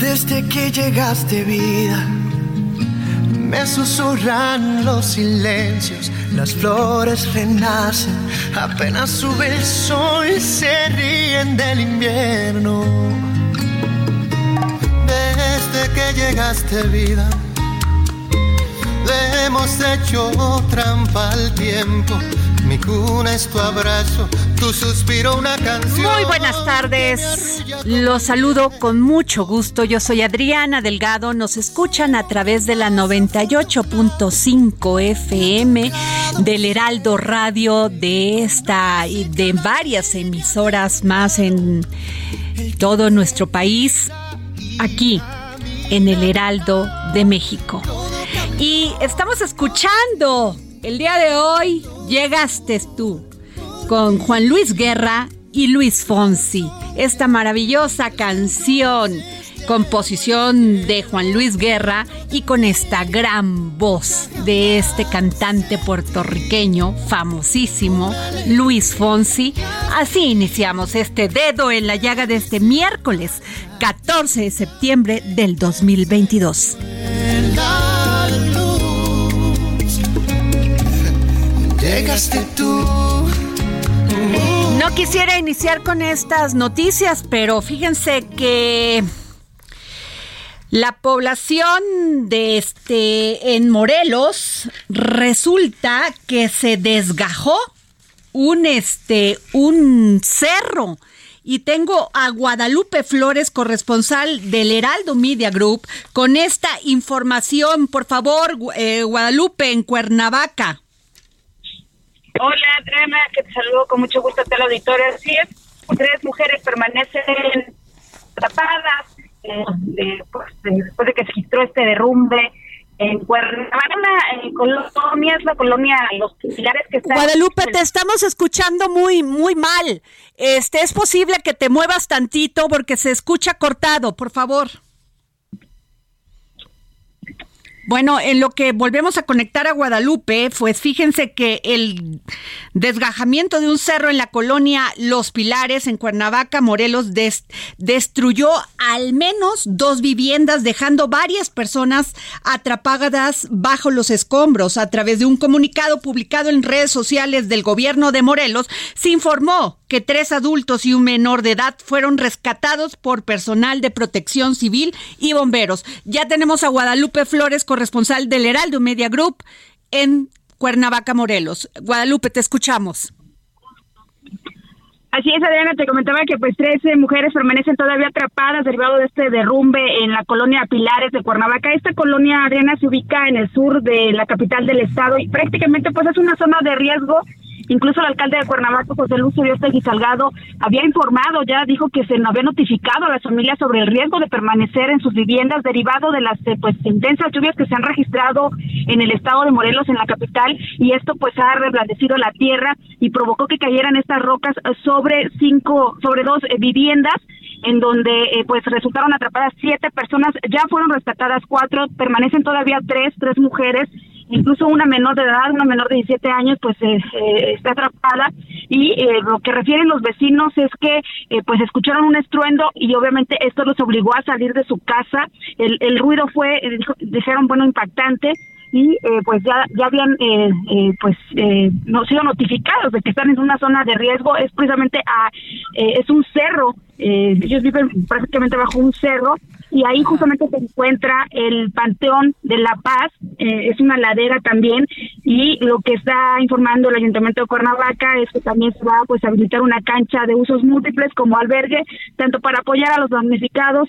Desde que llegaste vida, me susurran los silencios, las flores renacen, apenas sube el sol y se ríen del invierno. Desde que llegaste vida, le hemos hecho trampa al tiempo. Mi cuna es tu abrazo, tu suspiro una canción. Muy buenas tardes. Los saludo con mucho gusto. Yo soy Adriana Delgado. Nos escuchan a través de la 98.5 FM del Heraldo Radio de esta y de varias emisoras más en todo nuestro país. Aquí en el Heraldo de México. Y estamos escuchando el día de hoy llegaste tú con Juan Luis Guerra y Luis Fonsi. Esta maravillosa canción, composición de Juan Luis Guerra y con esta gran voz de este cantante puertorriqueño famosísimo, Luis Fonsi. Así iniciamos este dedo en la llaga de este miércoles 14 de septiembre del 2022. Tú. No quisiera iniciar con estas noticias, pero fíjense que la población de este en Morelos resulta que se desgajó un este un cerro y tengo a Guadalupe Flores, corresponsal del Heraldo Media Group, con esta información. Por favor, eh, Guadalupe, en Cuernavaca. Hola, Adriana, que te saludo con mucho gusto a la auditoría. Así es, tres mujeres permanecen atrapadas eh, pues, después de que se registró este derrumbe en Cuernavaca, en Colombia, es la colonia Los Pilares que está... Guadalupe, te estamos escuchando muy, muy mal. Este, es posible que te muevas tantito porque se escucha cortado, por favor. Bueno, en lo que volvemos a conectar a Guadalupe, pues fíjense que el desgajamiento de un cerro en la colonia Los Pilares, en Cuernavaca, Morelos, destruyó al menos dos viviendas, dejando varias personas atrapadas bajo los escombros. A través de un comunicado publicado en redes sociales del gobierno de Morelos, se informó que tres adultos y un menor de edad fueron rescatados por personal de protección civil y bomberos. Ya tenemos a Guadalupe Flores, corresponsal del Heraldo Media Group en Cuernavaca, Morelos. Guadalupe, te escuchamos. Así es, Adriana, te comentaba que pues 13 mujeres permanecen todavía atrapadas derivado de este derrumbe en la colonia Pilares de Cuernavaca. Esta colonia, Adriana, se ubica en el sur de la capital del estado y prácticamente pues es una zona de riesgo Incluso el alcalde de Cuernavaca, José Luis Uriostegui Salgado, había informado, ya dijo que se había notificado a las familias sobre el riesgo de permanecer en sus viviendas derivado de las eh, pues intensas lluvias que se han registrado en el estado de Morelos, en la capital, y esto pues ha reblandecido la tierra y provocó que cayeran estas rocas sobre cinco, sobre dos eh, viviendas en donde eh, pues resultaron atrapadas siete personas, ya fueron rescatadas cuatro, permanecen todavía tres, tres mujeres incluso una menor de edad, una menor de 17 años, pues eh, eh, está atrapada. Y eh, lo que refieren los vecinos es que pues escucharon un estruendo y obviamente esto los obligó a salir de su casa. El, el ruido fue, dijeron, bueno, impactante. Y eh, pues ya ya habían eh, eh, pues eh, no sido notificados de que están en una zona de riesgo. Es precisamente a es un cerro ellos viven prácticamente bajo un cerro y ahí justamente se encuentra el Panteón de la Paz, eh, es una ladera también, y lo que está informando el Ayuntamiento de Cuernavaca es que también se va pues, a habilitar una cancha de usos múltiples como albergue, tanto para apoyar a los damnificados,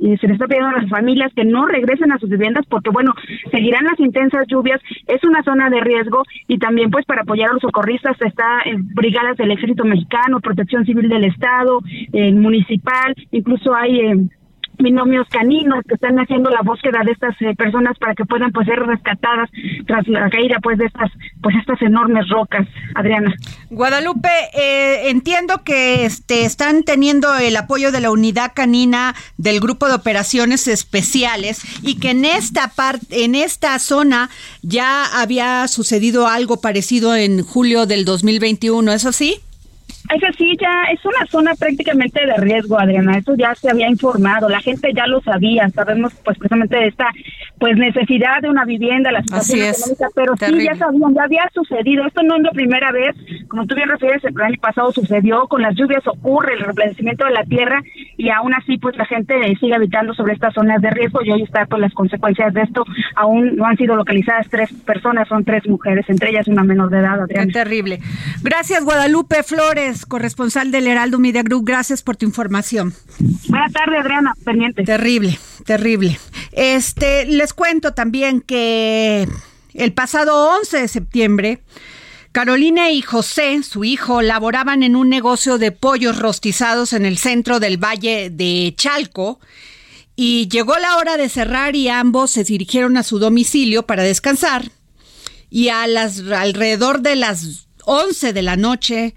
y se les está pidiendo a las familias que no regresen a sus viviendas porque, bueno, seguirán las intensas lluvias, es una zona de riesgo, y también pues para apoyar a los socorristas está en brigadas del Ejército Mexicano, Protección Civil del Estado, municipal, incluso hay... Eh, binomios caninos que están haciendo la búsqueda de estas eh, personas para que puedan pues ser rescatadas tras la caída pues de estas pues estas enormes rocas Adriana. Guadalupe eh, entiendo que este están teniendo el apoyo de la unidad canina del grupo de operaciones especiales y que en esta parte en esta zona ya había sucedido algo parecido en julio del 2021 eso sí eso sí, ya es una zona prácticamente de riesgo, Adriana. Eso ya se había informado, la gente ya lo sabía. Sabemos, pues, precisamente de esta pues necesidad de una vivienda, la situación económica, pero sí ya sabían, ya había sucedido. Esto no es la primera vez, como tú bien refieres, el año pasado sucedió, con las lluvias ocurre el replanecimiento de la tierra y aún así, pues la gente sigue habitando sobre estas zonas de riesgo y hoy está con las consecuencias de esto. Aún no han sido localizadas tres personas, son tres mujeres, entre ellas una menor de edad, Adriana. Terrible. Gracias, Guadalupe Flores corresponsal del Heraldo Media Group. Gracias por tu información. Buenas tardes, Adriana. Pendiente. Terrible, terrible. Este, les cuento también que el pasado 11 de septiembre, Carolina y José, su hijo, laboraban en un negocio de pollos rostizados en el centro del Valle de Chalco. Y llegó la hora de cerrar y ambos se dirigieron a su domicilio para descansar. Y a las alrededor de las 11 de la noche,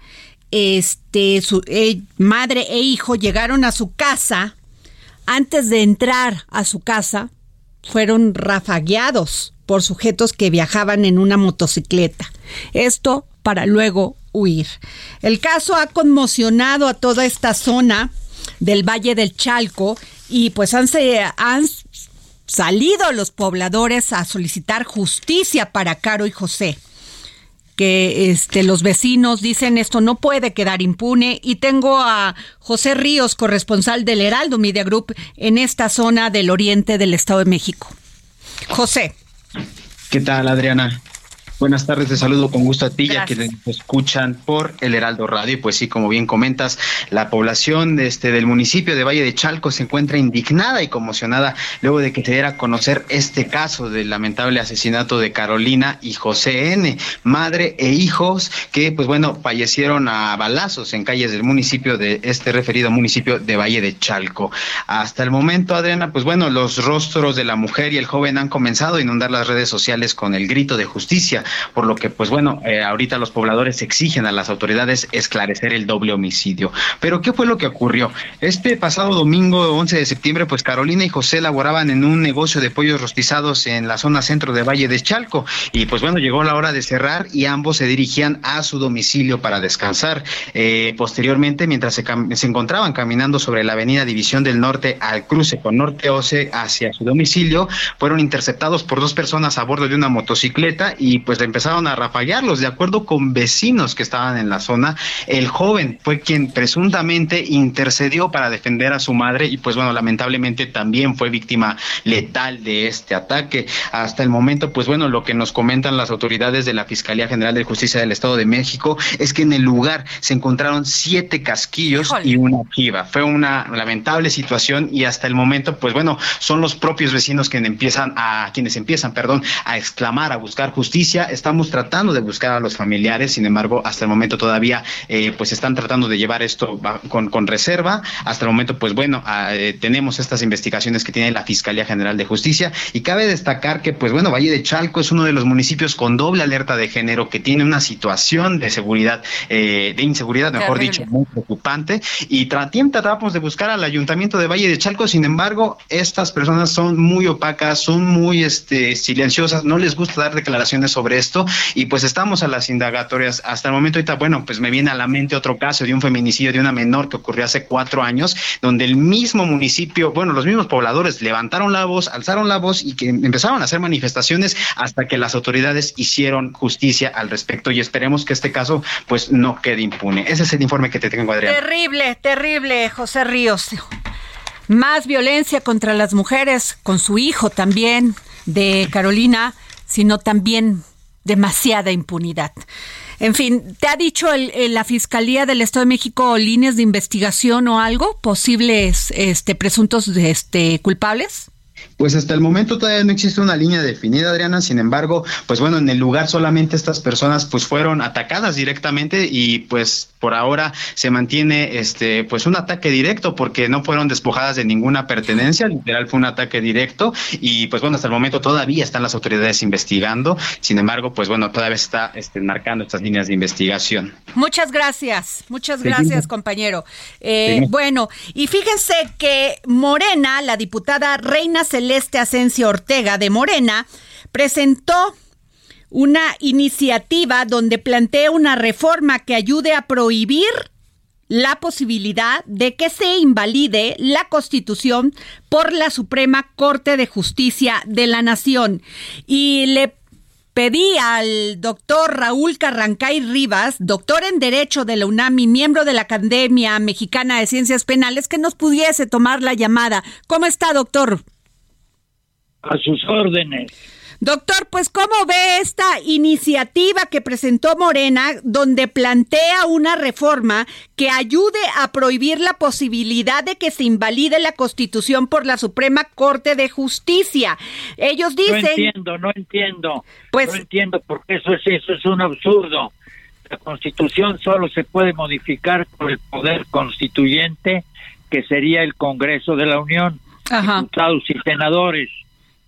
este, su eh, madre e hijo llegaron a su casa. Antes de entrar a su casa, fueron rafagueados por sujetos que viajaban en una motocicleta. Esto para luego huir. El caso ha conmocionado a toda esta zona del Valle del Chalco y pues han, han salido los pobladores a solicitar justicia para Caro y José que este, los vecinos dicen esto no puede quedar impune y tengo a José Ríos, corresponsal del Heraldo Media Group en esta zona del oriente del Estado de México. José. ¿Qué tal, Adriana? Buenas tardes, te saludo con gusto a ti, ya que escuchan por el Heraldo Radio. Y pues sí, como bien comentas, la población de este, del municipio de Valle de Chalco se encuentra indignada y conmocionada luego de que se diera a conocer este caso del lamentable asesinato de Carolina y José N., madre e hijos que, pues bueno, fallecieron a balazos en calles del municipio de este referido municipio de Valle de Chalco. Hasta el momento, Adriana, pues bueno, los rostros de la mujer y el joven han comenzado a inundar las redes sociales con el grito de justicia por lo que, pues bueno, eh, ahorita los pobladores exigen a las autoridades esclarecer el doble homicidio. Pero, ¿qué fue lo que ocurrió? Este pasado domingo 11 de septiembre, pues Carolina y José laboraban en un negocio de pollos rostizados en la zona centro de Valle de Chalco y pues bueno, llegó la hora de cerrar y ambos se dirigían a su domicilio para descansar. Eh, posteriormente, mientras se, se encontraban caminando sobre la avenida División del Norte al cruce con Norte Oce hacia su domicilio, fueron interceptados por dos personas a bordo de una motocicleta y pues empezaron a rafaguearlos. De acuerdo con vecinos que estaban en la zona, el joven fue quien presuntamente intercedió para defender a su madre y pues bueno, lamentablemente también fue víctima letal de este ataque. Hasta el momento, pues bueno, lo que nos comentan las autoridades de la Fiscalía General de Justicia del Estado de México es que en el lugar se encontraron siete casquillos y una jiba. Fue una lamentable situación y hasta el momento, pues bueno, son los propios vecinos quienes empiezan a, quienes empiezan, perdón, a exclamar, a buscar justicia justicia, estamos tratando de buscar a los familiares, sin embargo, hasta el momento todavía eh, pues están tratando de llevar esto con, con reserva. Hasta el momento, pues bueno, ah, eh, tenemos estas investigaciones que tiene la Fiscalía General de Justicia. Y cabe destacar que pues bueno, Valle de Chalco es uno de los municipios con doble alerta de género que tiene una situación de seguridad, eh, de inseguridad, mejor dicho, muy preocupante. Y tratamos de buscar al Ayuntamiento de Valle de Chalco, sin embargo, estas personas son muy opacas, son muy este, silenciosas, no les gusta dar declaraciones sobre esto y pues estamos a las indagatorias. Hasta el momento ahorita, bueno, pues me viene a la mente otro caso de un feminicidio de una menor que ocurrió hace cuatro años, donde el mismo municipio, bueno, los mismos pobladores levantaron la voz, alzaron la voz y que empezaron a hacer manifestaciones hasta que las autoridades hicieron justicia al respecto y esperemos que este caso pues no quede impune. Ese es el informe que te tengo, Adrián. Terrible, terrible, José Ríos. Más violencia contra las mujeres, con su hijo también, de Carolina, sino también demasiada impunidad. En fin, ¿te ha dicho la Fiscalía del Estado de México líneas de investigación o algo? ¿Posibles este, presuntos este, culpables? Pues hasta el momento todavía no existe una línea definida, Adriana. Sin embargo, pues bueno, en el lugar solamente estas personas pues fueron atacadas directamente y pues por ahora se mantiene este pues un ataque directo porque no fueron despojadas de ninguna pertenencia, literal fue un ataque directo y pues bueno, hasta el momento todavía están las autoridades investigando. Sin embargo, pues bueno, todavía está este, marcando estas líneas de investigación. Muchas gracias, muchas gracias, compañero. Eh, bueno, y fíjense que Morena, la diputada Reina Celeste Asensio Ortega de Morena, presentó una iniciativa donde plantea una reforma que ayude a prohibir la posibilidad de que se invalide la Constitución por la Suprema Corte de Justicia de la Nación. Y le pedí al doctor Raúl Carrancay Rivas, doctor en Derecho de la UNAM y miembro de la Academia Mexicana de Ciencias Penales, que nos pudiese tomar la llamada. ¿Cómo está, doctor? A sus órdenes. Doctor, pues ¿cómo ve esta iniciativa que presentó Morena donde plantea una reforma que ayude a prohibir la posibilidad de que se invalide la Constitución por la Suprema Corte de Justicia? Ellos dicen... No entiendo, no entiendo. Pues... No entiendo porque eso es, eso es un absurdo. La Constitución solo se puede modificar por el poder constituyente que sería el Congreso de la Unión, Ajá. diputados y senadores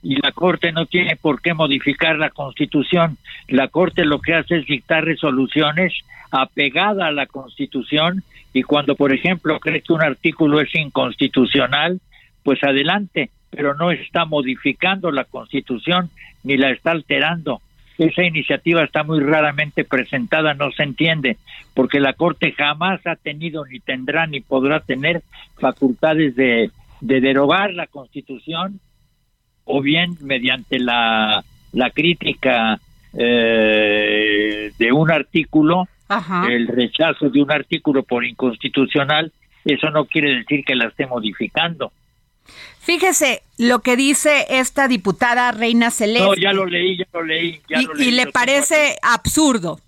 y la Corte no tiene por qué modificar la Constitución. La Corte lo que hace es dictar resoluciones apegadas a la Constitución y cuando, por ejemplo, cree que un artículo es inconstitucional, pues adelante, pero no está modificando la Constitución ni la está alterando. Esa iniciativa está muy raramente presentada, no se entiende, porque la Corte jamás ha tenido, ni tendrá, ni podrá tener facultades de, de derogar la Constitución o bien mediante la, la crítica eh, de un artículo, el rechazo de un artículo por inconstitucional, eso no quiere decir que la esté modificando. Fíjese lo que dice esta diputada Reina Celeste. No, ya lo leí, ya lo leí. y, le parece absurdo.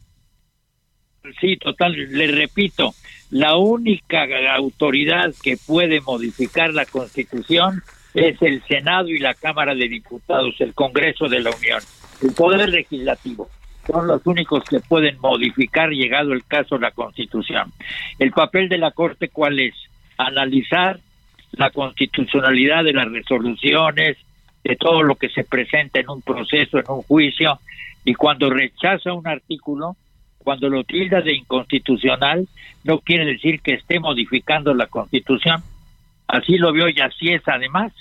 Sí, total, le repito, la única autoridad que puede modificar la Constitución es el Senado y la Cámara de Diputados, el Congreso de la Unión. El Poder Legislativo son los únicos que pueden modificar, llegado el caso, la Constitución. El papel de la Corte, ¿cuál es? Analizar la constitucionalidad de las resoluciones, de todo lo que se presenta en un proceso, en un juicio, y cuando rechaza un artículo, cuando lo tilda de inconstitucional, no quiere decir que esté modificando la Constitución. Así lo vio y así es además.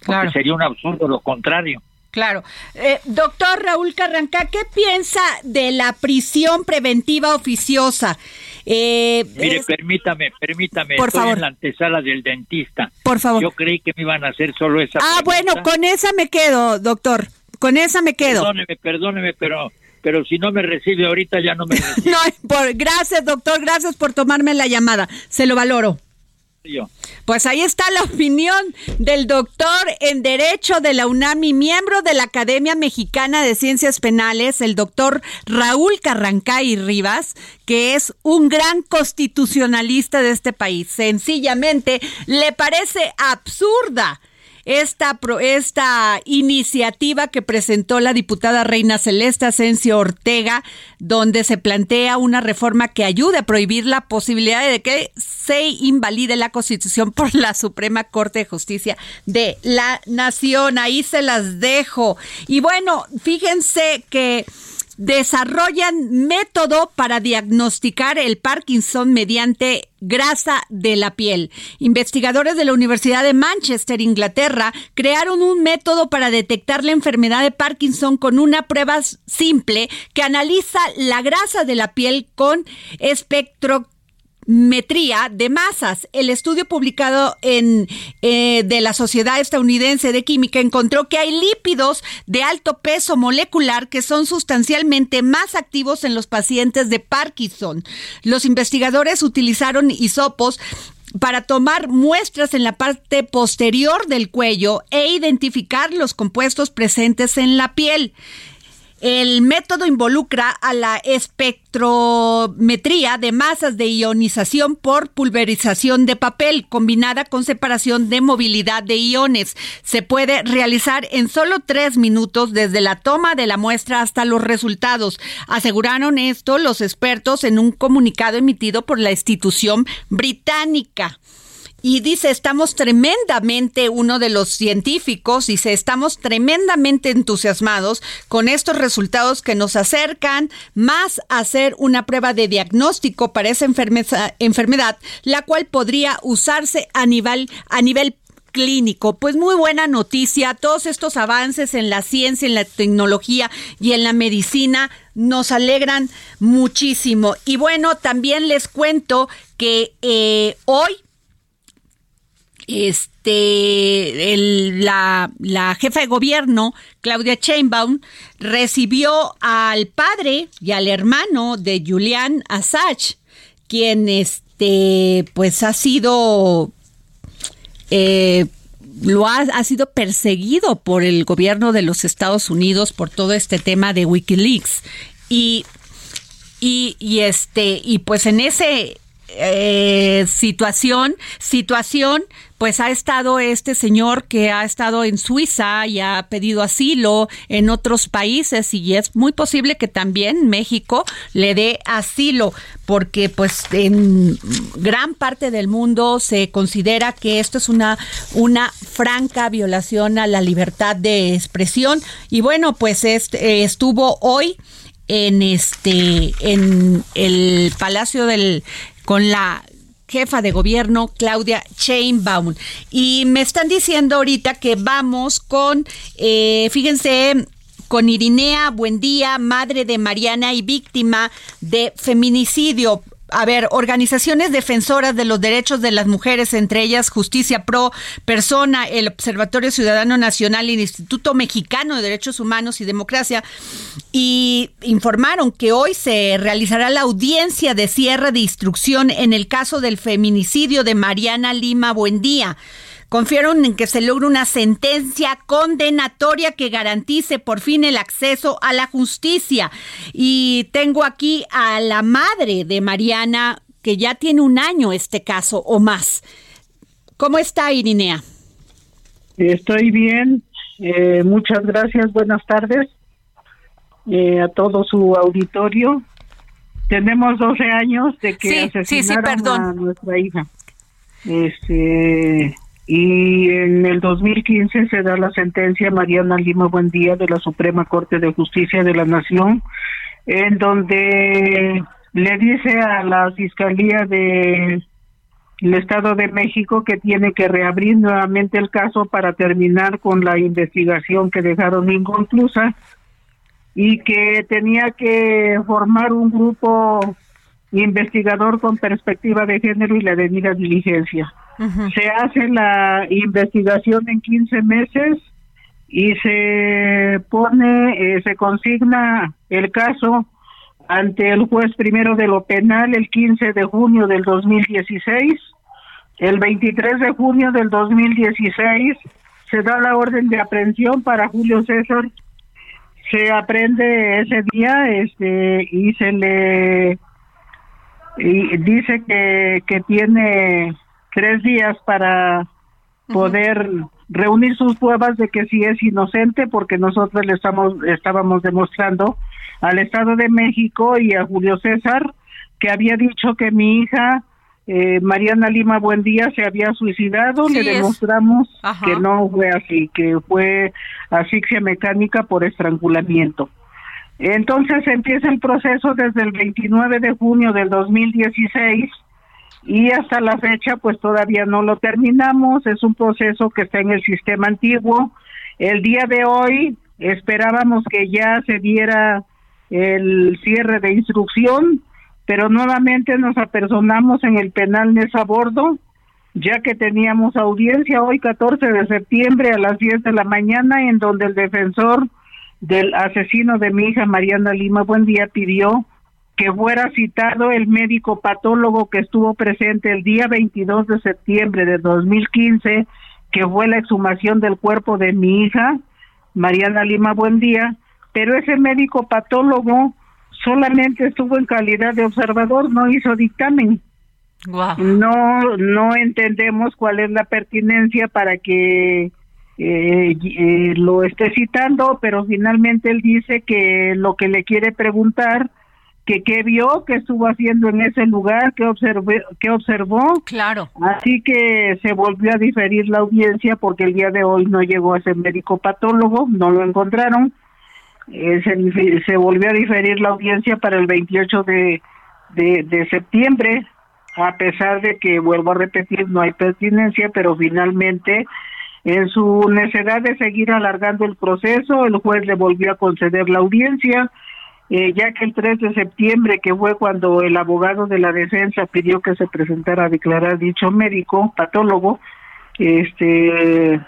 Claro. sería un absurdo lo contrario. Claro. Eh, doctor Raúl Carranca, ¿qué piensa de la prisión preventiva oficiosa? Eh, Mire, permítame, permítame, por estoy favor. en la antesala del dentista. Por favor. Yo creí que me iban a hacer solo esa. Ah, bueno, con esa me quedo, doctor. Con esa me quedo. Perdóneme, perdóneme, pero pero si no me recibe ahorita ya no me recibe. no, por, gracias, doctor, gracias por tomarme la llamada. Se lo valoro. Pues ahí está la opinión del doctor en Derecho de la UNAM y miembro de la Academia Mexicana de Ciencias Penales, el doctor Raúl Carrancay Rivas, que es un gran constitucionalista de este país. Sencillamente le parece absurda esta, esta iniciativa que presentó la diputada Reina Celeste Asensio Ortega, donde se plantea una reforma que ayude a prohibir la posibilidad de que se invalide la Constitución por la Suprema Corte de Justicia de la Nación. Ahí se las dejo. Y bueno, fíjense que desarrollan método para diagnosticar el Parkinson mediante grasa de la piel. Investigadores de la Universidad de Manchester, Inglaterra, crearon un método para detectar la enfermedad de Parkinson con una prueba simple que analiza la grasa de la piel con espectro metría de masas. El estudio publicado en eh, de la Sociedad Estadounidense de Química encontró que hay lípidos de alto peso molecular que son sustancialmente más activos en los pacientes de Parkinson. Los investigadores utilizaron hisopos para tomar muestras en la parte posterior del cuello e identificar los compuestos presentes en la piel. El método involucra a la espectrometría de masas de ionización por pulverización de papel combinada con separación de movilidad de iones. Se puede realizar en solo tres minutos desde la toma de la muestra hasta los resultados. Aseguraron esto los expertos en un comunicado emitido por la institución británica. Y dice, estamos tremendamente, uno de los científicos dice, estamos tremendamente entusiasmados con estos resultados que nos acercan más a hacer una prueba de diagnóstico para esa enfermedad, la cual podría usarse a nivel, a nivel clínico. Pues muy buena noticia, todos estos avances en la ciencia, en la tecnología y en la medicina nos alegran muchísimo. Y bueno, también les cuento que eh, hoy este, la, la, jefa de gobierno, Claudia Sheinbaum, recibió al padre y al hermano de Julian Assange, quien este, pues ha sido, eh, lo ha, ha, sido perseguido por el gobierno de los Estados Unidos por todo este tema de WikiLeaks. Y, y este, y pues en ese eh, situación, situación, pues ha estado este señor que ha estado en Suiza y ha pedido asilo en otros países y es muy posible que también México le dé asilo porque pues en gran parte del mundo se considera que esto es una una franca violación a la libertad de expresión. Y bueno pues este, estuvo hoy en este en el Palacio del con la jefa de gobierno Claudia Sheinbaum. Y me están diciendo ahorita que vamos con, eh, fíjense, con Irinea Buendía, madre de Mariana y víctima de feminicidio a ver, organizaciones defensoras de los derechos de las mujeres, entre ellas Justicia Pro, Persona, el Observatorio Ciudadano Nacional y el Instituto Mexicano de Derechos Humanos y Democracia, y informaron que hoy se realizará la audiencia de cierre de instrucción en el caso del feminicidio de Mariana Lima Buendía confiaron en que se logre una sentencia condenatoria que garantice por fin el acceso a la justicia. Y tengo aquí a la madre de Mariana, que ya tiene un año este caso o más. ¿Cómo está Irinea? Estoy bien. Eh, muchas gracias. Buenas tardes eh, a todo su auditorio. Tenemos 12 años de que asesinaron a nuestra hija. Este, y en el 2015 se da la sentencia Mariana Lima Buendía de la Suprema Corte de Justicia de la Nación, en donde le dice a la Fiscalía del Estado de México que tiene que reabrir nuevamente el caso para terminar con la investigación que dejaron inconclusa y que tenía que formar un grupo investigador con perspectiva de género y la debida diligencia. Se hace la investigación en 15 meses y se pone, eh, se consigna el caso ante el juez primero de lo penal el 15 de junio del 2016. El 23 de junio del 2016 se da la orden de aprehensión para Julio César. Se aprende ese día este y se le y dice que, que tiene tres días para poder reunir sus pruebas de que sí es inocente porque nosotros le estamos estábamos demostrando al Estado de México y a Julio César que había dicho que mi hija eh, Mariana Lima Buendía se había suicidado, le demostramos que no fue así, que fue asfixia mecánica por estrangulamiento. Entonces empieza el proceso desde el 29 de junio del 2016 y hasta la fecha pues todavía no lo terminamos, es un proceso que está en el sistema antiguo. El día de hoy esperábamos que ya se diera el cierre de instrucción, pero nuevamente nos apersonamos en el penal Mesa Bordo, ya que teníamos audiencia hoy 14 de septiembre a las 10 de la mañana, en donde el defensor del asesino de mi hija Mariana Lima Buendía pidió que fuera citado el médico patólogo que estuvo presente el día 22 de septiembre de 2015, que fue la exhumación del cuerpo de mi hija, Mariana Lima Buendía, pero ese médico patólogo solamente estuvo en calidad de observador, no hizo dictamen. No, no entendemos cuál es la pertinencia para que eh, eh, lo esté citando, pero finalmente él dice que lo que le quiere preguntar, que qué vio, qué estuvo haciendo en ese lugar, qué observó, qué observó. Claro. Así que se volvió a diferir la audiencia porque el día de hoy no llegó a ser médico patólogo, no lo encontraron eh, se, volvió a diferir la audiencia para el 28 de, de, septiembre, a pesar de que, vuelvo a repetir, no hay pertinencia, pero finalmente, en su necesidad de seguir alargando el proceso, el juez le volvió a conceder la audiencia, eh, ya que el 3 de septiembre, que fue cuando el abogado de la defensa pidió que se presentara a declarar dicho médico, patólogo, este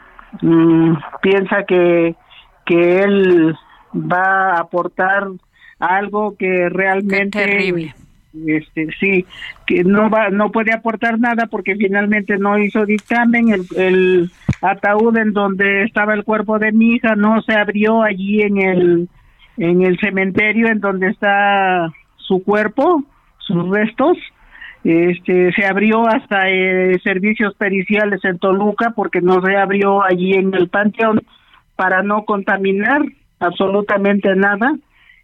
mm, piensa que que él va a aportar algo que realmente este sí que no va no puede aportar nada porque finalmente no hizo dictamen. El, el ataúd en donde estaba el cuerpo de mi hija no se abrió allí en el en el cementerio en donde está su cuerpo sus restos este se abrió hasta eh, servicios periciales en Toluca porque no se abrió allí en el panteón para no contaminar absolutamente nada.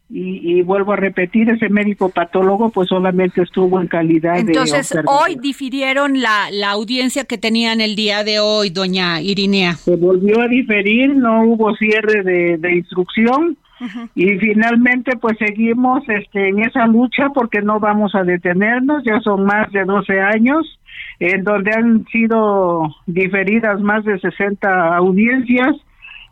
Y, vuelvo a repetir, ese médico patólogo pues solamente estuvo en calidad Entonces, hoy difirieron la, la audiencia que tenían el día de hoy, doña Irinea. Se volvió a diferir, no hubo cierre de, de instrucción y finalmente pues seguimos este, en esa lucha porque no vamos a detenernos, ya son más de 12 años en donde han sido diferidas más de 60 audiencias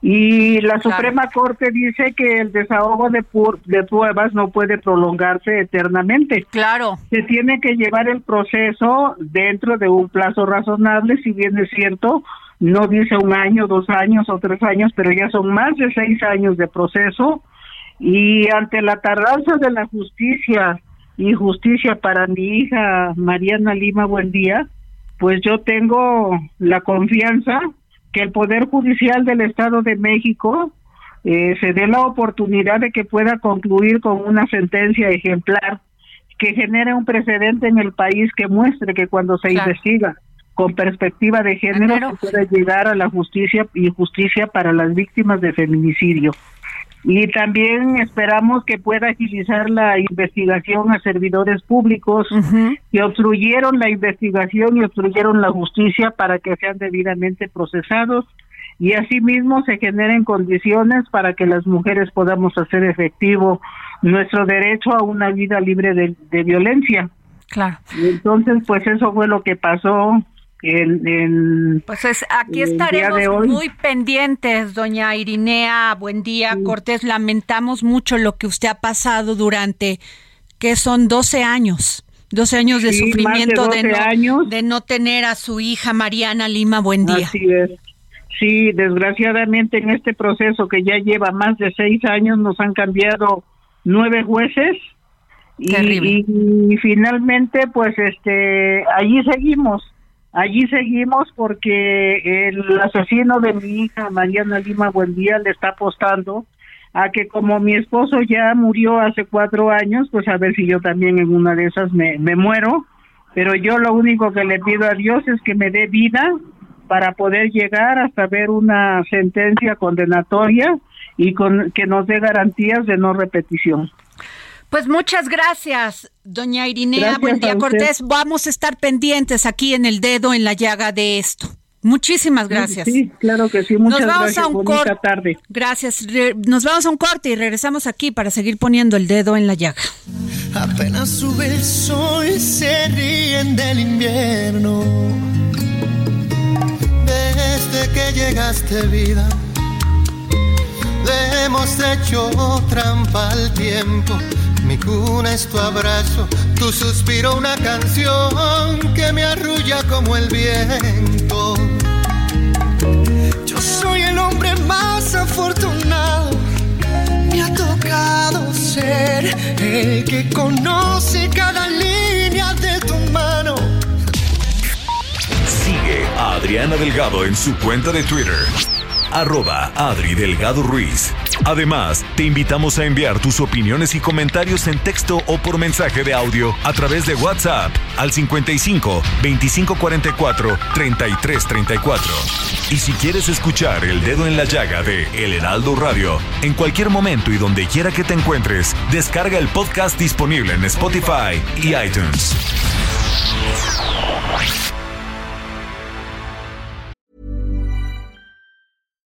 y la Suprema Corte dice que el desahogo de, de pruebas no puede prolongarse eternamente. Claro. Se tiene que llevar el proceso dentro de un plazo razonable, si bien es cierto, no dice un año, dos años o tres años, pero ya son más de seis años de proceso. Y ante la tardanza de la justicia y justicia para mi hija Mariana Lima Buendía, pues yo tengo la confianza que el Poder Judicial del Estado de México eh, se dé la oportunidad de que pueda concluir con una sentencia ejemplar que genere un precedente en el país que muestre que cuando se investiga con perspectiva de género se puede llegar a la justicia y justicia para las víctimas de feminicidio y también esperamos que pueda agilizar la investigación a servidores públicos que obstruyeron la investigación y obstruyeron la justicia para que sean debidamente procesados y asimismo se generen condiciones para que las mujeres podamos hacer efectivo nuestro derecho a una vida libre de, de violencia. Claro. Y entonces, pues eso fue lo que pasó pues aquí estaremos muy pendientes, doña Irinea. Buen día, Cortés. Lamentamos mucho lo que usted ha pasado durante, que son 12 años. 12 años de sufrimiento de, no, de no tener a su hija Mariana Lima. Buen día. Así es. Sí, desgraciadamente en este proceso que ya lleva más de seis años nos han cambiado nueve jueces y, y, finalmente pues este allí seguimos Allí seguimos porque el asesino de mi hija, Mariana Lima Buendía, le está apostando a que como mi esposo ya murió hace cuatro años, pues a ver si yo también en una de esas me, me muero. Pero yo lo único que le pido a Dios es que me dé vida para poder llegar hasta ver una sentencia condenatoria y con que nos dé garantías de no repetición. Pues muchas gracias, doña Irinea Buen día, Cortés. Vamos a estar pendientes aquí en el dedo en la llaga de esto. Muchísimas gracias. Sí, claro que sí. Muchas Nos vamos gracias. a un corte. tarde. Gracias. Nos vamos a un corte y regresamos aquí para seguir poniendo el dedo en la llaga. Apenas sube el sol, se ríen del invierno. Desde que llegaste vida, le hemos hecho trampa al tiempo. Mi cuna es tu abrazo, tu suspiro una canción que me arrulla como el viento. Yo soy el hombre más afortunado. Me ha tocado ser el que conoce cada línea de tu mano. Sigue a Adriana Delgado en su cuenta de Twitter arroba Adri Delgado Ruiz. Además, te invitamos a enviar tus opiniones y comentarios en texto o por mensaje de audio a través de WhatsApp al 55 2544 3334. Y si quieres escuchar El Dedo en la Llaga de El Heraldo Radio, en cualquier momento y donde quiera que te encuentres, descarga el podcast disponible en Spotify y iTunes.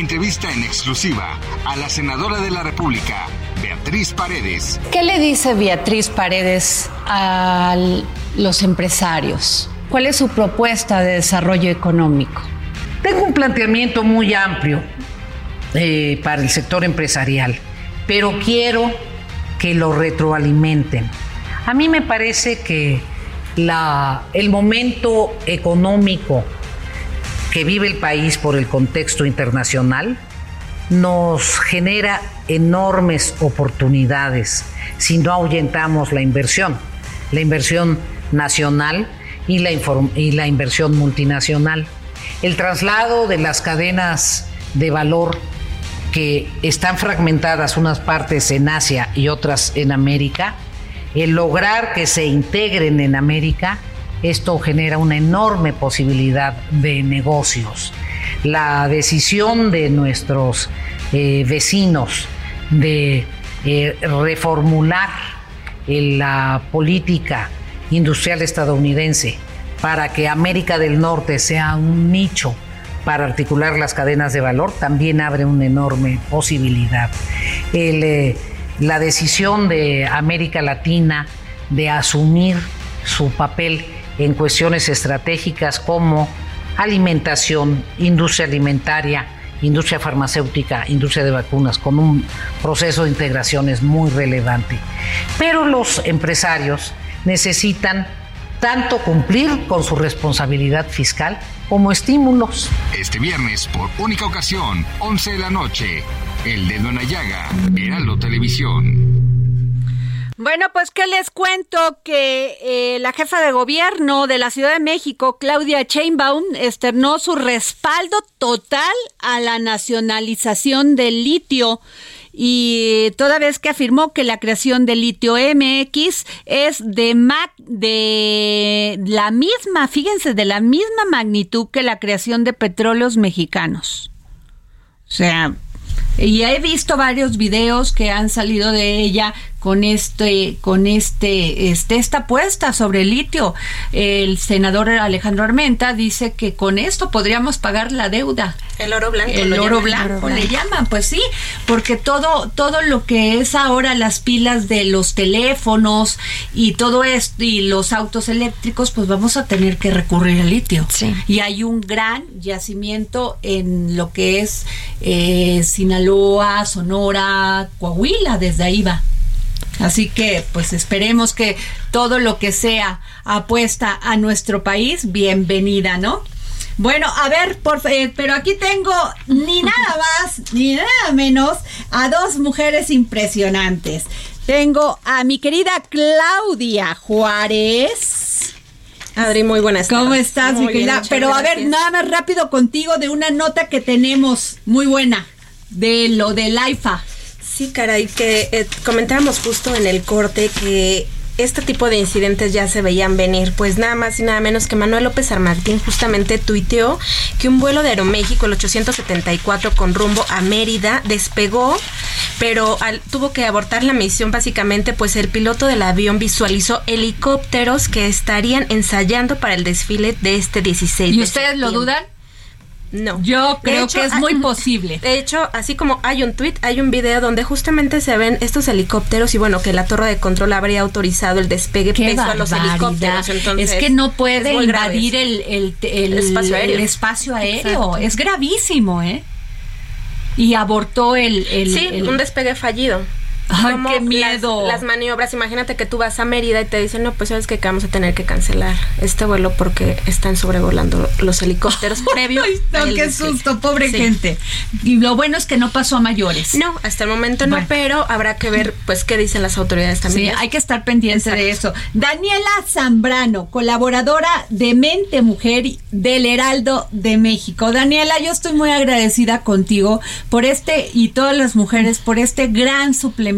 entrevista en exclusiva a la senadora de la República, Beatriz Paredes. ¿Qué le dice Beatriz Paredes al los empresarios? ¿Cuál es su propuesta de desarrollo económico? Tengo un planteamiento muy amplio eh, para el sector empresarial, pero quiero que lo retroalimenten. A mí me parece que la, el momento económico que vive el país por el contexto internacional nos genera enormes oportunidades si no ahuyentamos la inversión. La inversión nacional y la, y la inversión multinacional. El traslado de las cadenas de valor que están fragmentadas unas partes en Asia y otras en América, el lograr que se integren en América, esto genera una enorme posibilidad de negocios. La decisión de nuestros eh, vecinos de eh, reformular eh, la política industrial estadounidense para que América del Norte sea un nicho para articular las cadenas de valor, también abre una enorme posibilidad. La decisión de América Latina de asumir su papel en cuestiones estratégicas como alimentación, industria alimentaria, industria farmacéutica, industria de vacunas, con un proceso de integración es muy relevante. Pero los empresarios necesitan tanto cumplir con su responsabilidad fiscal como estímulos. Este viernes, por única ocasión, 11 de la noche, El Dedo en la Llaga, Televisión. Bueno, pues que les cuento que eh, la jefa de gobierno de la Ciudad de México, Claudia Sheinbaum, externó su respaldo total a la nacionalización del litio y toda vez que afirmó que la creación de litio MX es de, de la misma, fíjense, de la misma magnitud que la creación de petróleos mexicanos. O sea, y he visto varios videos que han salido de ella con este con este este esta apuesta sobre el litio. El senador Alejandro Armenta dice que con esto podríamos pagar la deuda. El oro blanco. El oro blanco, le llaman, pues sí, porque todo todo lo que es ahora las pilas de los teléfonos y todo esto y los autos eléctricos, pues vamos a tener que recurrir al litio. Sí. Y hay un gran yacimiento en lo que es eh, Sinaloa, Sonora, Coahuila, desde ahí va. Así que pues esperemos que todo lo que sea apuesta a nuestro país, bienvenida, ¿no? Bueno, a ver, por, eh, pero aquí tengo ni nada más ni nada menos a dos mujeres impresionantes. Tengo a mi querida Claudia Juárez. Adri, muy buenas ¿Cómo estás, mi querida? pero a ver, nada más rápido contigo de una nota que tenemos muy buena de lo del AIFA. Sí, caray, que eh, comentábamos justo en el corte que este tipo de incidentes ya se veían venir, pues nada más y nada menos que Manuel López Armartín justamente tuiteó que un vuelo de Aeroméxico, el 874 con rumbo a Mérida, despegó, pero tuvo que abortar la misión básicamente, pues el piloto del avión visualizó helicópteros que estarían ensayando para el desfile de este 16. ¿Y ustedes lo dudan? No. Yo creo que es muy posible. De hecho, así como hay un tweet, hay un video donde justamente se ven estos helicópteros y bueno, que la torre de control habría autorizado el despegue peso a los helicópteros. es que no puede invadir el, el, espacio aéreo. Es gravísimo, ¿eh? Y abortó el... el sí, un despegue fallido. Ay, qué miedo. Las, maniobras, imagínate que tú vas a Mérida y te dicen, no, pues sabes que vamos a tener que cancelar este vuelo porque están sobrevolando los helicópteros previo. Ay, qué susto, pobre gente. Y lo bueno es que no pasó a mayores. No, hasta el momento no, pero habrá que ver, pues, qué dicen las autoridades también. Sí, hay que estar pendiente de eso. Daniela Zambrano, colaboradora de Mente Mujer del Heraldo de México. Daniela, yo estoy muy agradecida contigo por este y todas las mujeres por este gran suplemento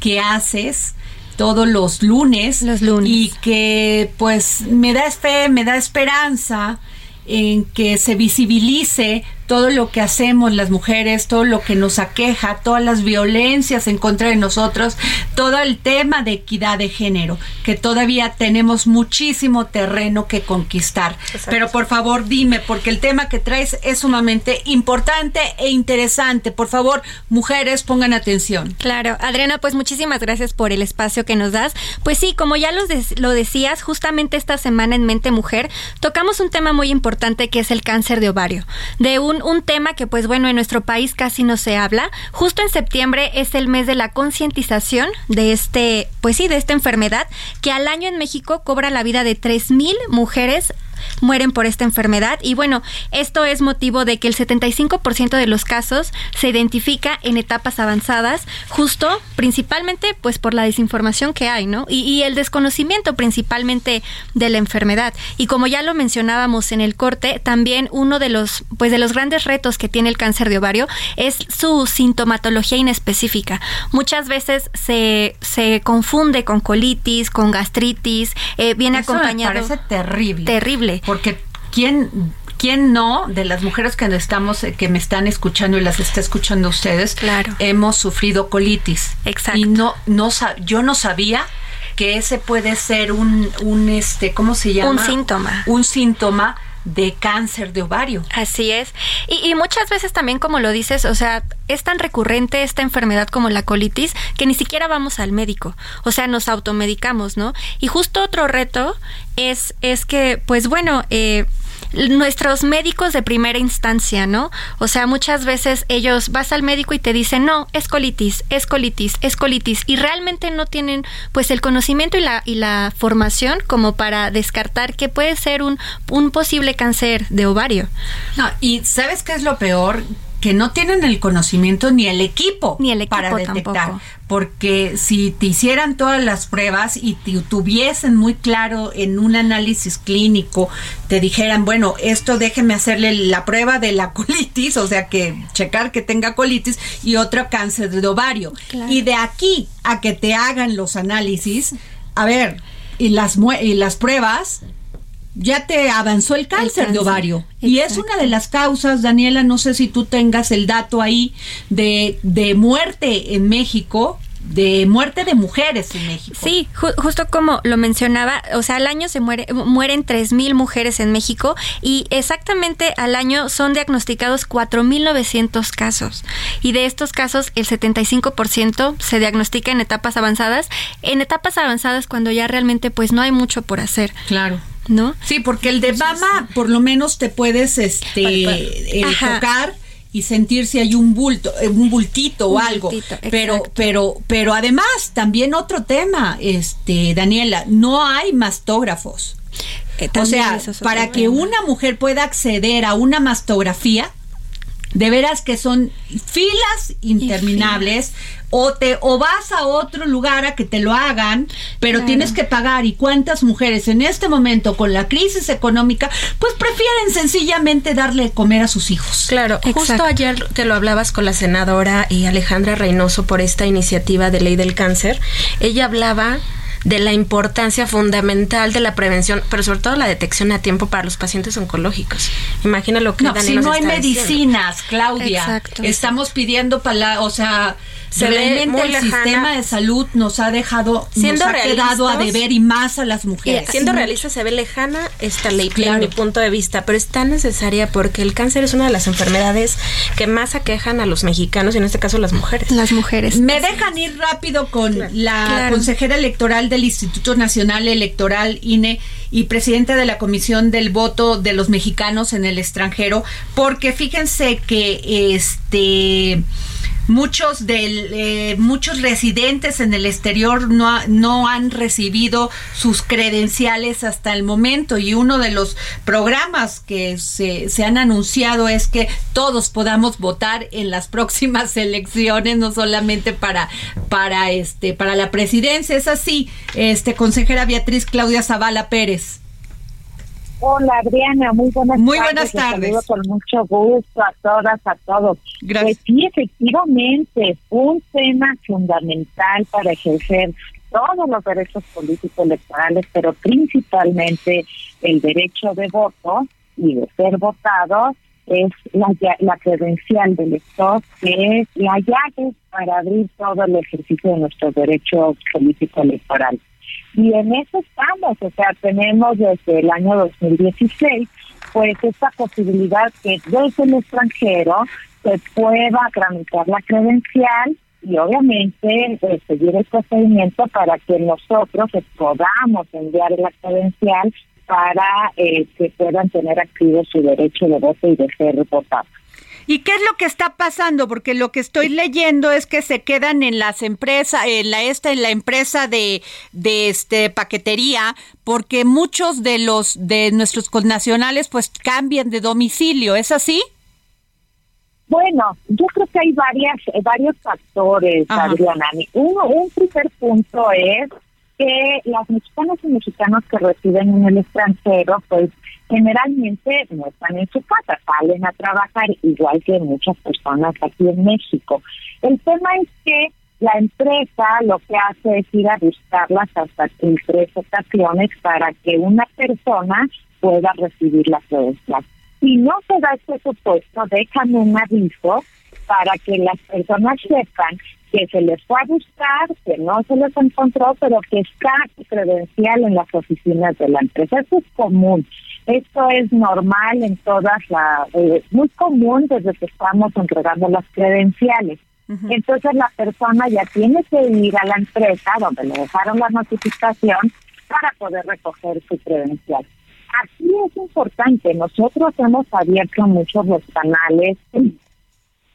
que haces todos los lunes, los lunes. y que pues me da fe, me da esperanza en que se visibilice todo lo que hacemos las mujeres, todo lo que nos aqueja, todas las violencias en contra de nosotros, todo el tema de equidad de género, que todavía tenemos muchísimo terreno que conquistar. Pero por favor dime, porque el tema que traes es sumamente importante e interesante. Por favor, mujeres, pongan atención. Claro, Adriana, pues muchísimas gracias por el espacio que nos das. Pues sí, como ya lo decías, justamente esta semana en Mente Mujer tocamos un tema muy importante que es el cáncer de ovario. De un un, tema que pues bueno en nuestro país casi no se habla. Justo en septiembre es el mes de la concientización de este, pues sí, de esta enfermedad que al año en México cobra la vida de 3.000 mujeres mueren por esta enfermedad y bueno, esto es motivo de que el 75% de los casos se identifica en etapas avanzadas, justo principalmente pues por la desinformación que hay, ¿no? Y, y el desconocimiento principalmente de la enfermedad. Y como ya lo mencionábamos en el corte, también uno de los pues de los grandes retos que tiene el cáncer de ovario es su sintomatología inespecífica. Muchas veces se, se confunde con colitis, con gastritis, eh, viene acompañado. Me parece terrible. Terrible porque ¿quién ¿quién no de las mujeres que estamos que me están escuchando y las está escuchando ustedes claro. hemos sufrido colitis exacto. Y no no yo no sabía que ese puede ser un un este cómo se llama un síntoma. Un síntoma de cáncer de ovario. Así es. Y, y, muchas veces también, como lo dices, o sea, es tan recurrente esta enfermedad como la colitis que ni siquiera vamos al médico. O sea, nos automedicamos, ¿no? Y justo otro reto es, es que, pues bueno, eh, nuestros médicos de primera instancia, ¿no? O sea, muchas veces ellos vas al médico y te dicen, no, es colitis, es colitis, es colitis, y realmente no tienen pues el conocimiento y la, y la formación como para descartar que puede ser un, un posible cáncer de ovario. No, y ¿sabes qué es lo peor? Que no tienen el conocimiento ni el equipo, ni el equipo para detectar. Porque si te hicieran todas las pruebas y te tuviesen muy claro en un análisis clínico, te dijeran, bueno, esto déjeme hacerle la prueba de la colitis, o sea, que checar que tenga colitis y otro cáncer de ovario. Y de aquí a que te hagan los análisis, a ver, y las, y las pruebas, ya te avanzó el cáncer, de ovario. Y es una de las causas, Daniela, no sé si tú tengas el dato ahí, de, de muerte en México de muerte de mujeres en México. Sí, justo como lo mencionaba, o sea, al año se muere, mueren 3.000 mujeres en México y exactamente al año son diagnosticados 4.900 casos. Y de estos casos, el 75% se diagnostica en etapas avanzadas. En etapas avanzadas cuando ya realmente pues no hay mucho por hacer. Claro. ¿No? Sí, porque el de mama por lo menos te puedes este eh, tocar y sentir si hay un bulto, eh, un bultito o algo. pero, pero, pero además, también otro tema, este, Daniela, no hay mastógrafos. Eh, o sea, para que una mujer pueda acceder a una mastografía, de veras que son filas interminables o te o vas a otro lugar a que te lo hagan, pero tienes que pagar y cuántas mujeres en este momento con la crisis económica pues prefieren sencillamente darle comer a sus hijos. Claro, justo ayer te lo hablabas con la senadora y Alejandra Reynoso por esta iniciativa de ley del cáncer. Ella hablaba de la importancia fundamental de la prevención, pero sobre todo la detección a tiempo para los pacientes oncológicos. Imagina lo que no, si no hay medicinas, Claudia, estamos pidiendo para, o sea, se realmente el sistema de salud nos ha dejado, siendo nos ha quedado a deber y más a las mujeres. siendo realista se ve lejana esta ley, claro. mi punto de vista, pero es tan necesaria porque el cáncer es una de las enfermedades que más aquejan a los mexicanos y en este caso las mujeres. Las mujeres. Me dejan ir rápido con la consejera electoral del Instituto Nacional Electoral, INE, y presidenta de la Comisión del Voto de los Mexicanos en el extranjero, porque fíjense que este muchos del eh, muchos residentes en el exterior no, no han recibido sus credenciales hasta el momento. Y uno de los programas que se, se han anunciado es que todos podamos votar en las próximas elecciones no solamente para para este para la presidencia. Es así este consejera Beatriz Claudia Zavala Pérez Hola Adriana, muy buenas muy buenas tardes. con mucho gusto a todas, a todos. Gracias. Pues sí, efectivamente, un tema fundamental para ejercer todos los derechos políticos electorales, pero principalmente el derecho de voto y de ser votado es la, la credencial del elector, que es la llave para abrir todo el ejercicio de nuestro derecho político electoral. Y en eso estamos, o sea, tenemos desde el año 2016, pues esta posibilidad que desde el extranjero se pueda tramitar la credencial y obviamente pues, seguir el procedimiento para que nosotros podamos enviar la credencial para eh, que puedan tener activo su derecho de voto y de ser votados. ¿Y qué es lo que está pasando? Porque lo que estoy leyendo es que se quedan en las empresas, en la esta, en la empresa de, de este paquetería, porque muchos de los de nuestros connacionales pues cambian de domicilio, ¿es así? Bueno, yo creo que hay varias, varios factores, Adriana. Uno, un primer punto es que las mexicanas y mexicanos que residen en el extranjero, pues generalmente no están en su casa, salen a trabajar igual que muchas personas aquí en México. El tema es que la empresa lo que hace es ir a buscarlas hasta en tres ocasiones para que una persona pueda recibir la credencial. Si no se da este supuesto, dejan un aviso para que las personas sepan que se les fue a buscar, que no se les encontró, pero que está credencial en las oficinas de la empresa. Eso es común. Esto es normal en todas las, eh, muy común desde que estamos entregando las credenciales. Entonces la persona ya tiene que ir a la empresa donde le dejaron la notificación para poder recoger su credencial. Aquí es importante, nosotros hemos abierto muchos los canales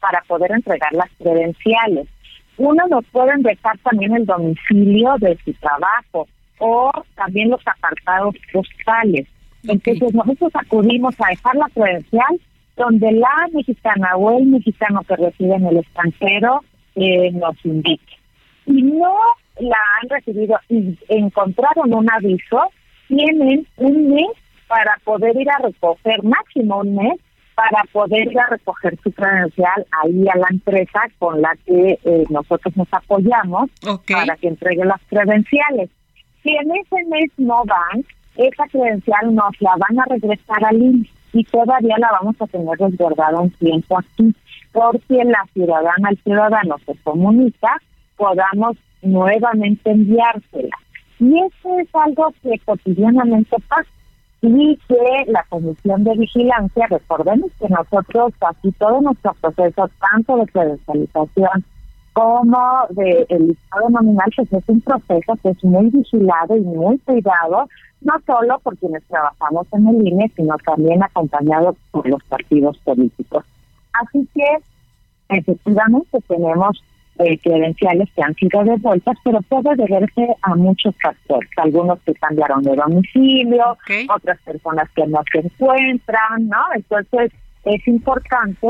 para poder entregar las credenciales. Uno nos pueden dejar también el domicilio de su trabajo o también los apartados postales. Entonces nosotros acudimos a dejar la credencial donde la mexicana o el mexicano que reside en el extranjero eh, nos indique. Y no la han recibido y encontraron un aviso, tienen un mes para poder ir a recoger, máximo un mes, para poder ir a recoger su credencial ahí a la empresa con la que eh, nosotros nos apoyamos para que entregue las credenciales. Si en ese mes no van, esa credencial nos la van a regresar al INE y todavía la vamos a tener resguardada un tiempo aquí, porque la ciudadana, el ciudadano se comunica, podamos nuevamente enviársela. Y eso es algo que cotidianamente pasa y que la Comisión de Vigilancia, recordemos que nosotros aquí todo nuestro proceso, tanto de credencialización como de el listado nominal, pues es un proceso que es muy vigilado y muy cuidado, no solo por quienes trabajamos en el INE, sino también acompañado por los partidos políticos. Así que efectivamente tenemos eh, credenciales que han sido devueltas, pero puede deberse a muchos factores. Algunos que cambiaron de domicilio, otras personas que no se encuentran, ¿no? Entonces, es importante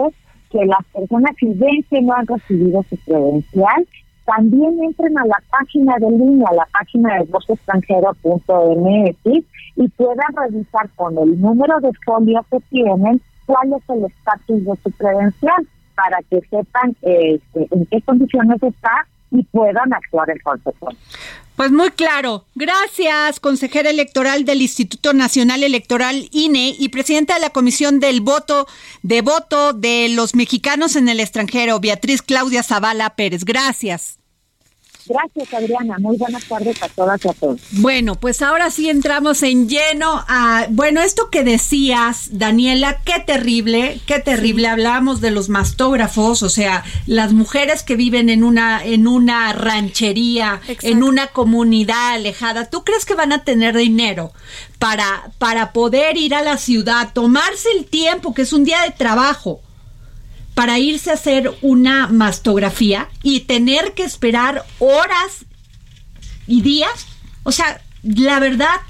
que las personas que ven que no han recibido su credencial también entren a la página de línea, a la página de voceextranjero.mx y puedan revisar con el número de folio que tienen cuál es el estatus de su credencial para que sepan este, en qué condiciones está y puedan actuar en consecuencia. Pues muy claro. Gracias, consejera electoral del Instituto Nacional Electoral INE y presidenta de la Comisión del Voto de Voto de los Mexicanos en el extranjero, Beatriz Claudia Zavala Pérez. Gracias. Gracias, Adriana. Muy buenas tardes a todas y a todos. Bueno, pues ahora sí entramos en lleno a, bueno, esto que decías, Daniela, qué terrible, qué terrible. Hablamos de los mastógrafos, o sea, las mujeres que viven en una, en una ranchería, en una comunidad alejada. ¿Tú crees que van a tener dinero para, para poder ir a la ciudad, tomarse el tiempo, que es un día de trabajo? Para irse a hacer una mastografía y tener que esperar horas y días. O sea, la verdad,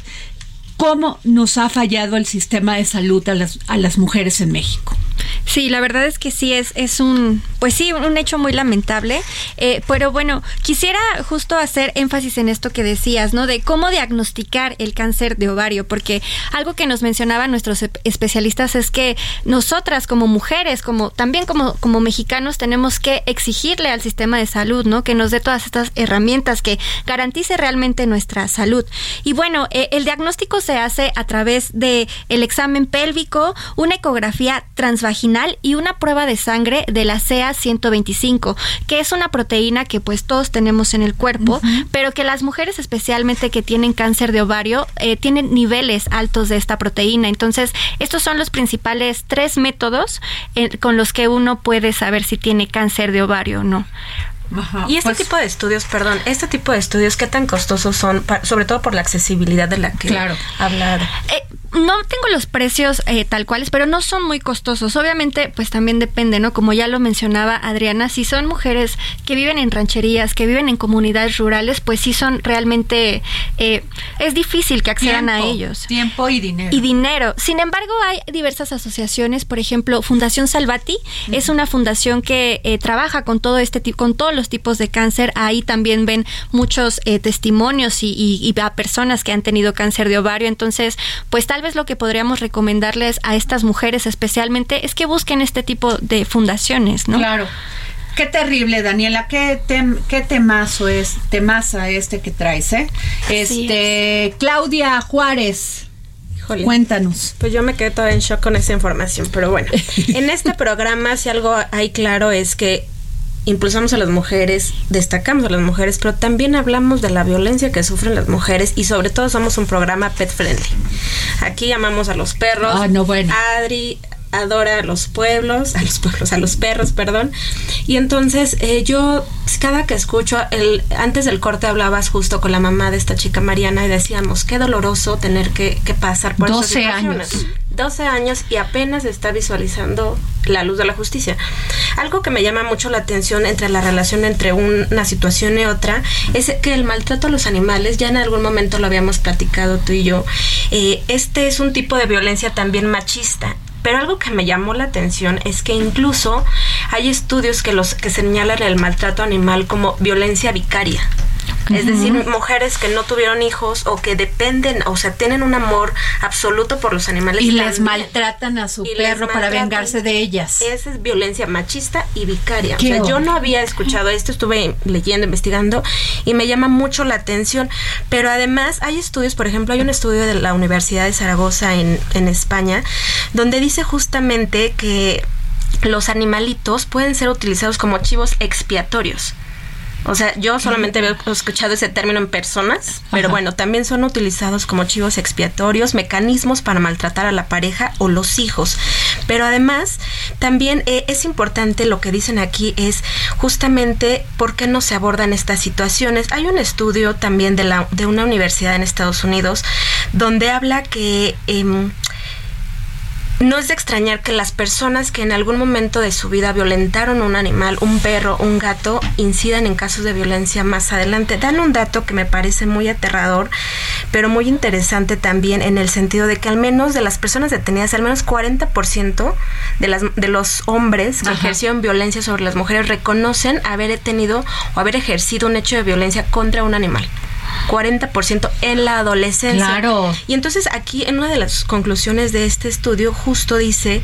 cómo nos ha fallado el sistema de salud a las, a las mujeres en México. Sí, la verdad es que sí, es, es un, pues sí, un hecho muy lamentable. Eh, pero bueno, quisiera justo hacer énfasis en esto que decías, ¿no? De cómo diagnosticar el cáncer de ovario, porque algo que nos mencionaban nuestros especialistas es que nosotras como mujeres, como también como, como mexicanos, tenemos que exigirle al sistema de salud, ¿no? Que nos dé todas estas herramientas que garantice realmente nuestra salud. Y bueno, eh, el diagnóstico se hace a través de el examen pélvico, una ecografía transvaginal y una prueba de sangre de la CA 125, que es una proteína que pues todos tenemos en el cuerpo, pero que las mujeres especialmente que tienen cáncer de ovario eh, tienen niveles altos de esta proteína. Entonces, estos son los principales tres métodos eh, con los que uno puede saber si tiene cáncer de ovario o no. y este pues tipo de estudios, perdón, este tipo de estudios, ¿qué tan costosos son, sobre todo por la accesibilidad de la que claro. hablar? Eh, no tengo los precios eh, tal cuales, pero no son muy costosos. Obviamente, pues también depende, ¿no? Como ya lo mencionaba Adriana, si son mujeres que viven en rancherías, que viven en comunidades rurales, pues sí son realmente, eh, es difícil que accedan a ellos. Tiempo y dinero. Y dinero. Sin embargo, hay diversas asociaciones, por ejemplo, Fundación Salvati es una fundación que eh, trabaja con todo este con todos los tipos de cáncer. Ahí también ven muchos testimonios y, y, a personas que han tenido cáncer de ovario. Entonces, pues tal tal vez lo que podríamos recomendarles a estas mujeres especialmente es que busquen este tipo de fundaciones, ¿no? Claro. Qué terrible, Daniela, qué, qué temazo es, temaza este que traes, ¿eh? Este, Claudia Juárez. Cuéntanos. Pues yo me quedé toda en shock con esa información, pero bueno, en este programa si algo hay claro es que impulsamos a las mujeres, destacamos a las mujeres, pero también hablamos de la violencia que sufren las mujeres y sobre todo somos un programa pet friendly. Aquí llamamos a los perros. Ah, no, bueno. Adri adora a los pueblos, a los pueblos, a los perros, perdón. Y entonces eh, yo cada que escucho, el, antes del corte hablabas justo con la mamá de esta chica Mariana y decíamos, qué doloroso tener que, pasar por 12 años. 12 años y apenas está visualizando la luz de la justicia. Algo que me llama mucho la atención entre la relación entre una situación y otra es que el maltrato a los animales, ya en algún momento lo habíamos platicado tú y yo, eh, este es un tipo de violencia también machista Pero algo que me llamó la atención es que incluso hay estudios que los que señalan el maltrato animal como violencia vicaria. Es decir, mujeres que no tuvieron hijos o que dependen, o sea, tienen un amor absoluto por los animales. Y les maltratan a su perro para vengarse de ellas. Esa es violencia machista y vicaria. O sea, yo no había escuchado esto, estuve leyendo, investigando y me llama mucho la atención. Pero además hay estudios, por ejemplo, hay un estudio de la Universidad de Zaragoza en, en España, donde dice justamente que los animalitos pueden ser utilizados como chivos expiatorios. O sea, yo solamente había escuchado ese término en personas, pero bueno, también son utilizados como chivos expiatorios, mecanismos para maltratar a la pareja o los hijos. Pero además, también eh, es importante lo que dicen aquí es justamente por qué no se abordan estas situaciones. Hay un estudio también de, la, de una universidad en Estados Unidos donde habla que... Em, no es de extrañar que las personas que en algún momento de su vida violentaron un animal, un perro, un gato, incidan en casos de violencia más adelante. Dan un dato que me parece muy aterrador, pero muy interesante también en el sentido de que al menos de las personas detenidas, al menos 40% de, las, de los hombres que ejercieron violencia sobre las mujeres reconocen haber tenido o haber ejercido un hecho de violencia contra un animal. 40% en la adolescencia. Claro. Y entonces aquí en una de las conclusiones de este estudio justo dice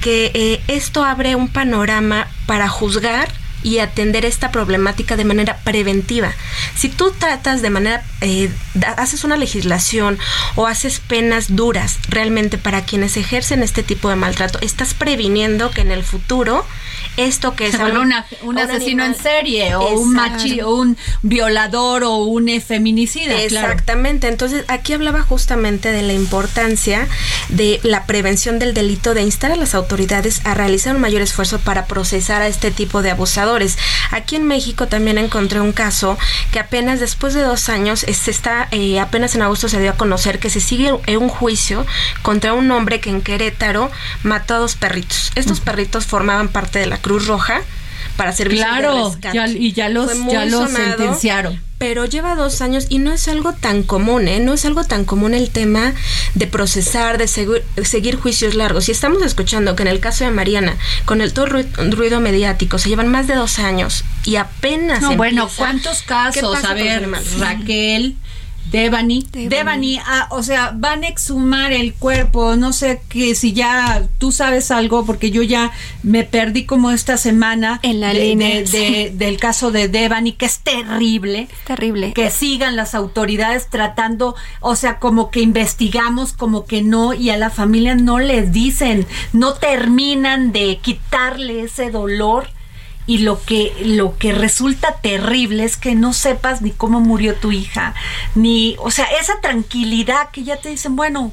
que eh, esto abre un panorama para juzgar y atender esta problemática de manera preventiva. Si tú tratas de manera, eh, haces una legislación o haces penas duras realmente para quienes ejercen este tipo de maltrato, estás previniendo que en el futuro esto que es un asesino en serie o un machi o un violador o un feminicida. Exactamente. Entonces aquí hablaba justamente de la importancia de la prevención del delito, de instar a las autoridades a realizar un mayor esfuerzo para procesar a este tipo de abusadores. Aquí en México también encontré un caso que apenas después de dos años se está eh, apenas en agosto se dio a conocer que se sigue un juicio contra un hombre que en Querétaro mató a dos perritos. Estos perritos formaban parte de la Cruz Roja para servir claro, y ya los, ya los sentenciaron. Pero lleva dos años y no es algo tan común, ¿eh? No es algo tan común el tema de procesar, de seguir juicios largos. Y estamos escuchando que en el caso de Mariana, con el todo ruido, mediático, se llevan más de dos años y apenas. No, bueno, ¿cuántos casos? A ver, Raquel Devani. Devani, ah, o sea, van a exhumar el cuerpo, no sé que si ya tú sabes algo, porque yo ya me perdí como esta semana en la de, del caso de Devani, que es terrible. Terrible. Que sigan las autoridades tratando, o sea, como que investigamos, como que no, y a la familia no les dicen, no terminan de quitarle ese dolor y lo que lo que resulta terrible es que no sepas ni cómo murió tu hija, ni, o sea, esa tranquilidad que ya te dicen, bueno,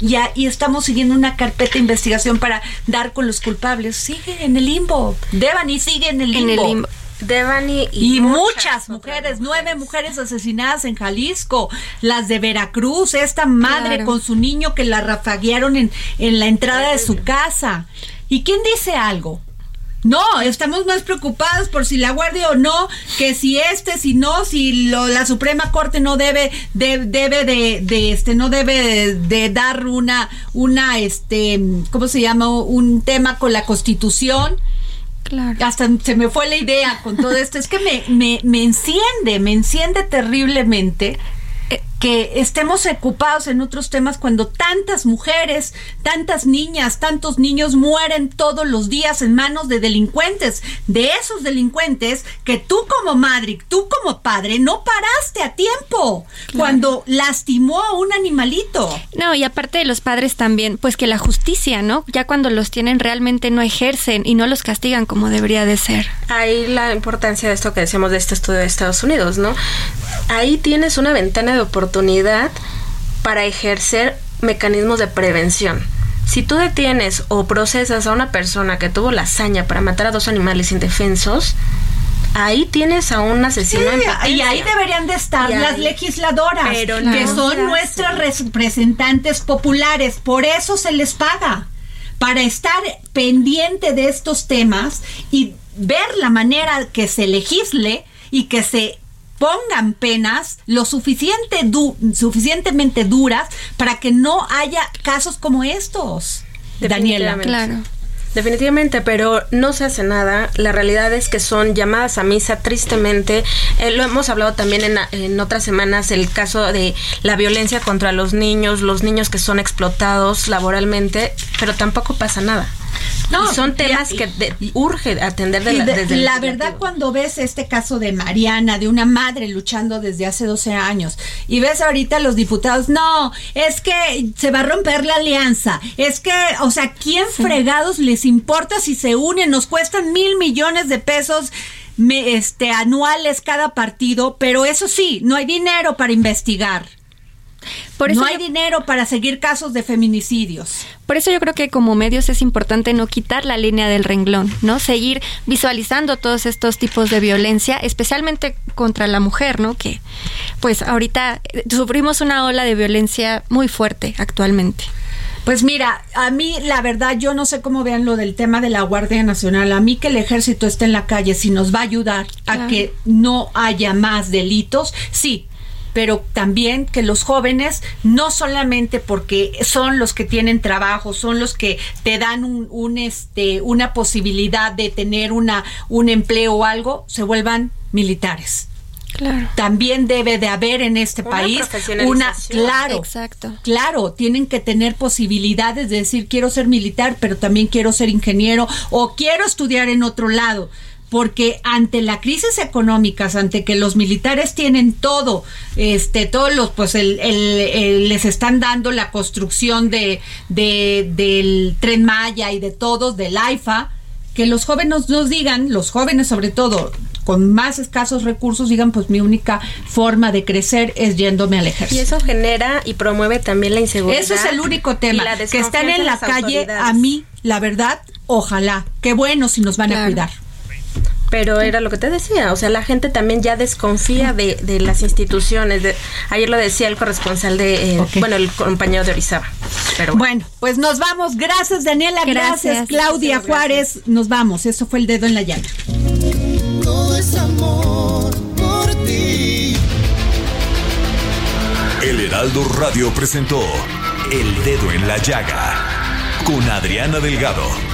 ya y estamos siguiendo una carpeta de investigación para dar con los culpables. Sigue en el limbo. Devani sigue en el limbo. En el limbo. Devani y, muchas, mujeres, nueve mujeres asesinadas en Jalisco, las de Veracruz, esta madre con su niño que la rafaguearon en, en la entrada de su casa. ¿Y quién dice algo? No, estamos más preocupados por si la guardia o no, que si este, si no, si lo, la Suprema Corte no debe, de, debe de, de, este, no debe de, dar una, una, este, ¿cómo se llama? Un tema con la Constitución. Claro. Hasta se me fue la idea con todo esto. Es que me, me, me enciende, me enciende terriblemente que estemos ocupados en otros temas cuando tantas mujeres, tantas niñas, tantos niños mueren todos los días en manos de delincuentes, de esos delincuentes que tú como madre, tú como padre no paraste a tiempo cuando lastimó a un animalito. No, y aparte de los padres también, pues que la justicia, ¿no? Ya cuando los tienen realmente no ejercen y no los castigan como debería de ser. Ahí la importancia de esto que decíamos de este estudio de Estados Unidos, ¿no? Ahí tienes una ventana de oportunidad oportunidad para ejercer mecanismos de prevención. Si tú detienes o procesas a una persona que tuvo la hazaña para matar a dos animales indefensos, ahí tienes a un asesino y ahí deberían de estar las legisladoras que son nuestras representantes populares. Por eso se les paga para estar pendiente de estos temas y ver la manera que se legisle y que se pongan penas lo suficiente suficientemente duras para que no haya casos como estos. Daniela. Claro. Definitivamente, pero no se hace nada. La realidad es que son llamadas a misa tristemente. Eh, lo hemos hablado también en, en, otras semanas, el caso de la violencia contra los niños, los niños que son explotados laboralmente, pero tampoco pasa nada. No, son temas que urge atender de la, desde la verdad cuando ves este caso de Mariana, de una madre luchando desde hace 12 años, y ves ahorita los diputados, no, es que se va a romper la alianza, es que, o sea, ¿quién fregados les importa si se unen? Nos cuestan mil millones de pesos este, anuales cada partido, pero eso sí, no hay dinero para investigar. Por eso no hay dinero para seguir casos de feminicidios. Por eso yo creo que como medios es importante no quitar la línea del renglón, ¿no? Seguir visualizando todos estos tipos de violencia, especialmente contra la mujer, ¿no? Que pues ahorita eh, sufrimos una ola de violencia muy fuerte actualmente. Pues mira, a mí la verdad yo no sé cómo vean lo del tema de la Guardia Nacional. A mí que el ejército esté en la calle, si nos va a ayudar a que no haya más delitos, sí, pero también que los jóvenes, no solamente porque son los que tienen trabajo, son los que te dan un, este, una posibilidad de tener una, un empleo o algo, se vuelvan militares. Claro. También debe de haber en este país una, claro, exacto. claro, tienen que tener posibilidades de decir quiero ser militar, pero también quiero ser ingeniero o quiero estudiar en otro lado porque ante la crisis económica, ante que los militares tienen todo, este, todos los, pues el, les están dando la construcción de, del tren Maya y de todos, del AIFA, que los jóvenes nos digan, los jóvenes sobre todo, con más escasos recursos, digan, pues mi única forma de crecer es yéndome al ejército. Y eso genera y promueve también la inseguridad. Eso es el único tema. Que están en la calle, a mí, la verdad, ojalá. Qué bueno si nos van a cuidar. Pero era lo que te decía, o sea, la gente también ya desconfía de, de las instituciones. De, ayer lo decía el corresponsal de, eh, bueno, el compañero de Orizaba. Pero bueno. pues nos vamos. Gracias, Daniela. Gracias, Claudia Juárez. Nos vamos. Eso fue el dedo en la llaga. Todo es amor por ti. El Heraldo Radio presentó El Dedo en la Llaga con Adriana Delgado.